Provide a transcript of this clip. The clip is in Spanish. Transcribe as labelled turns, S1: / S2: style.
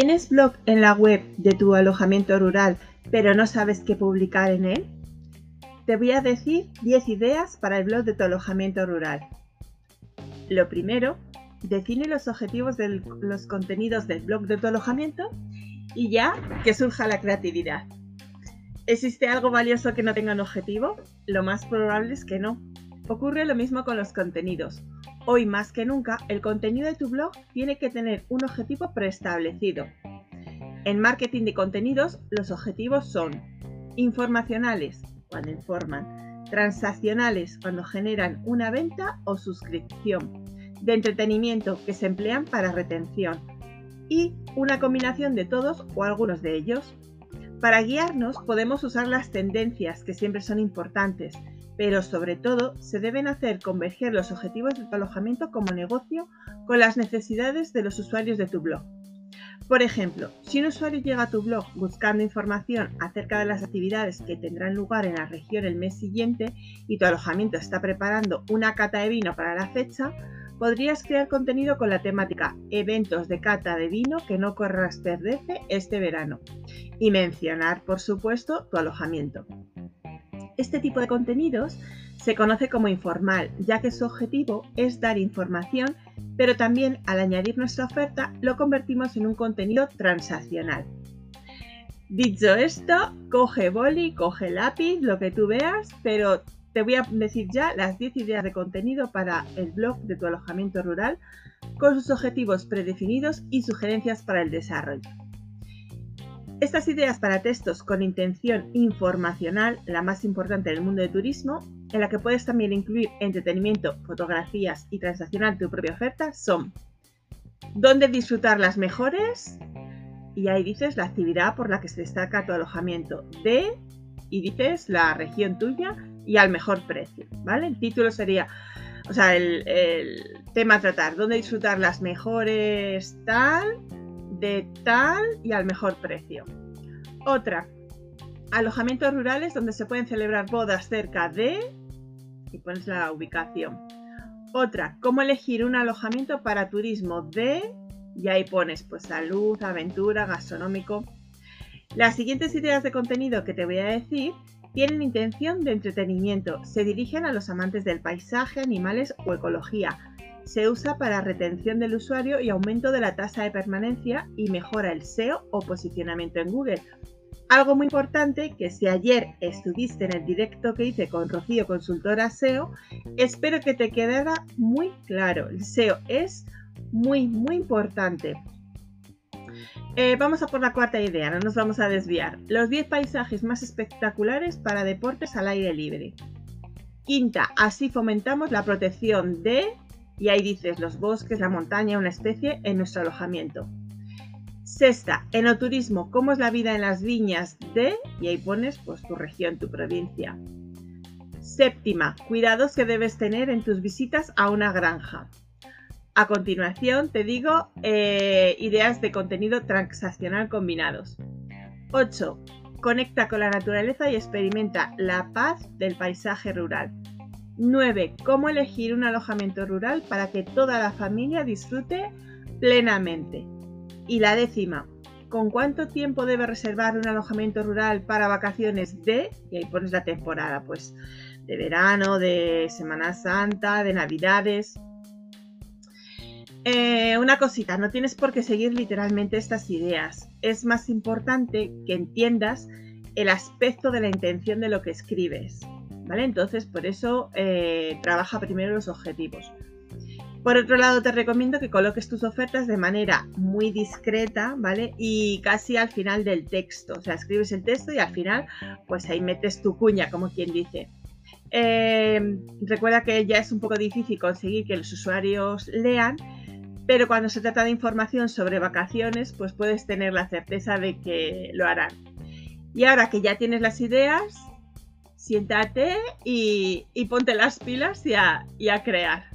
S1: ¿Tienes blog en la web de tu alojamiento rural pero no sabes qué publicar en él? Te voy a decir 10 ideas para el blog de tu alojamiento rural. Lo primero, define los objetivos de los contenidos del blog de tu alojamiento y ya que surja la creatividad. ¿Existe algo valioso que no tenga un objetivo? Lo más probable es que no. Ocurre lo mismo con los contenidos. Hoy más que nunca, el contenido de tu blog tiene que tener un objetivo preestablecido. En marketing de contenidos, los objetivos son informacionales, cuando informan, transaccionales, cuando generan una venta o suscripción, de entretenimiento, que se emplean para retención, y una combinación de todos o algunos de ellos. Para guiarnos podemos usar las tendencias, que siempre son importantes, pero sobre todo se deben hacer converger los objetivos de tu alojamiento como negocio con las necesidades de los usuarios de tu blog. Por ejemplo, si un usuario llega a tu blog buscando información acerca de las actividades que tendrán lugar en la región el mes siguiente y tu alojamiento está preparando una cata de vino para la fecha, podrías crear contenido con la temática eventos de cata de vino que no corras perderse este verano y mencionar, por supuesto, tu alojamiento. Este tipo de contenidos se conoce como informal, ya que su objetivo es dar información, pero también al añadir nuestra oferta lo convertimos en un contenido transaccional. Dicho esto, coge boli, coge lápiz, lo que tú veas, pero te voy a decir ya las 10 ideas de contenido para el blog de tu alojamiento rural con sus objetivos predefinidos y sugerencias para el desarrollo. Estas ideas para textos con intención informacional, la más importante del mundo del turismo, en la que puedes también incluir entretenimiento, fotografías y transaccionar tu propia oferta, son ¿Dónde disfrutar las mejores? Y ahí dices la actividad por la que se destaca tu alojamiento. De, y dices la región tuya y al mejor precio, ¿vale? El título sería, o sea, el, el tema tratar, ¿dónde disfrutar las mejores tal? De tal y al mejor precio. Otra, alojamientos rurales donde se pueden celebrar bodas cerca de y pones la ubicación. Otra, cómo elegir un alojamiento para turismo de y ahí pones pues salud, aventura, gastronómico. Las siguientes ideas de contenido que te voy a decir tienen intención de entretenimiento, se dirigen a los amantes del paisaje, animales o ecología, se usa para retención del usuario y aumento de la tasa de permanencia y mejora el SEO o posicionamiento en Google. Algo muy importante que si ayer estuviste en el directo que hice con Rocío, consultora SEO, espero que te quedara muy claro. El SEO es muy, muy importante. Eh, vamos a por la cuarta idea, no nos vamos a desviar. Los 10 paisajes más espectaculares para deportes al aire libre. Quinta, así fomentamos la protección de y ahí dices los bosques, la montaña, una especie en nuestro alojamiento. Sexta, enoturismo, cómo es la vida en las viñas de, y ahí pones pues tu región, tu provincia. Séptima, cuidados que debes tener en tus visitas a una granja. A continuación te digo eh, ideas de contenido transaccional combinados. 8. Conecta con la naturaleza y experimenta la paz del paisaje rural. 9. Cómo elegir un alojamiento rural para que toda la familia disfrute plenamente. Y la décima, ¿con cuánto tiempo debe reservar un alojamiento rural para vacaciones de, y ahí pones la temporada, pues de verano, de Semana Santa, de Navidades? Eh, una cosita, no tienes por qué seguir literalmente estas ideas. Es más importante que entiendas el aspecto de la intención de lo que escribes. Entonces, por eso eh, trabaja primero los objetivos. Por otro lado, te recomiendo que coloques tus ofertas de manera muy discreta, ¿vale? Y casi al final del texto. O sea, escribes el texto y al final, pues ahí metes tu cuña, como quien dice. Eh, recuerda que ya es un poco difícil conseguir que los usuarios lean, pero cuando se trata de información sobre vacaciones, pues puedes tener la certeza de que lo harán. Y ahora que ya tienes las ideas, siéntate y, ponte las pilas y a crear.